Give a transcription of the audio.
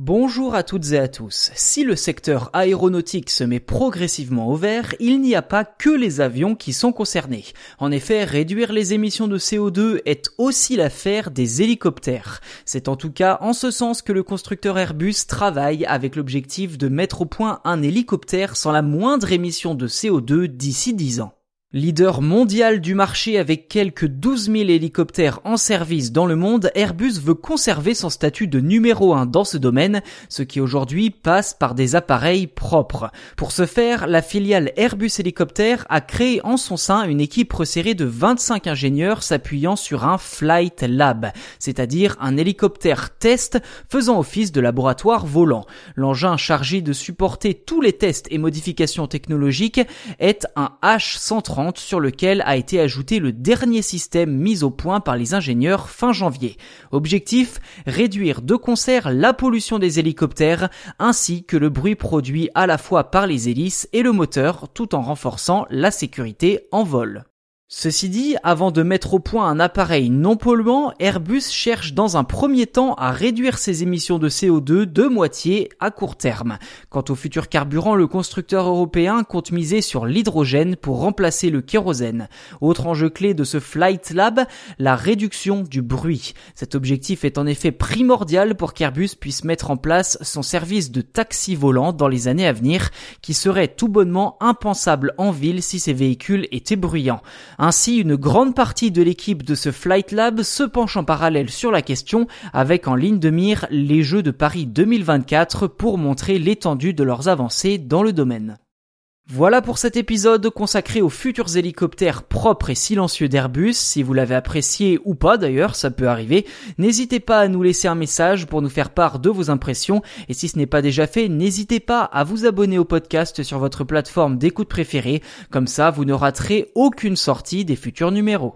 Bonjour à toutes et à tous. Si le secteur aéronautique se met progressivement au vert, il n'y a pas que les avions qui sont concernés. En effet, réduire les émissions de CO2 est aussi l'affaire des hélicoptères. C'est en tout cas en ce sens que le constructeur Airbus travaille avec l'objectif de mettre au point un hélicoptère sans la moindre émission de CO2 d'ici 10 ans. Leader mondial du marché avec quelques 12 000 hélicoptères en service dans le monde, Airbus veut conserver son statut de numéro 1 dans ce domaine, ce qui aujourd'hui passe par des appareils propres. Pour ce faire, la filiale Airbus Hélicoptère a créé en son sein une équipe resserrée de 25 ingénieurs s'appuyant sur un Flight Lab, c'est-à-dire un hélicoptère test faisant office de laboratoire volant. L'engin chargé de supporter tous les tests et modifications technologiques est un H130 sur lequel a été ajouté le dernier système mis au point par les ingénieurs fin janvier. Objectif, réduire de concert la pollution des hélicoptères ainsi que le bruit produit à la fois par les hélices et le moteur tout en renforçant la sécurité en vol. Ceci dit, avant de mettre au point un appareil non polluant, Airbus cherche dans un premier temps à réduire ses émissions de CO2 de moitié à court terme. Quant au futur carburant, le constructeur européen compte miser sur l'hydrogène pour remplacer le kérosène. Autre enjeu clé de ce Flight Lab, la réduction du bruit. Cet objectif est en effet primordial pour qu'Airbus puisse mettre en place son service de taxi volant dans les années à venir, qui serait tout bonnement impensable en ville si ces véhicules étaient bruyants. Ainsi, une grande partie de l'équipe de ce Flight Lab se penche en parallèle sur la question avec en ligne de mire les Jeux de Paris 2024 pour montrer l'étendue de leurs avancées dans le domaine. Voilà pour cet épisode consacré aux futurs hélicoptères propres et silencieux d'Airbus. Si vous l'avez apprécié ou pas d'ailleurs, ça peut arriver. N'hésitez pas à nous laisser un message pour nous faire part de vos impressions. Et si ce n'est pas déjà fait, n'hésitez pas à vous abonner au podcast sur votre plateforme d'écoute préférée. Comme ça, vous ne raterez aucune sortie des futurs numéros.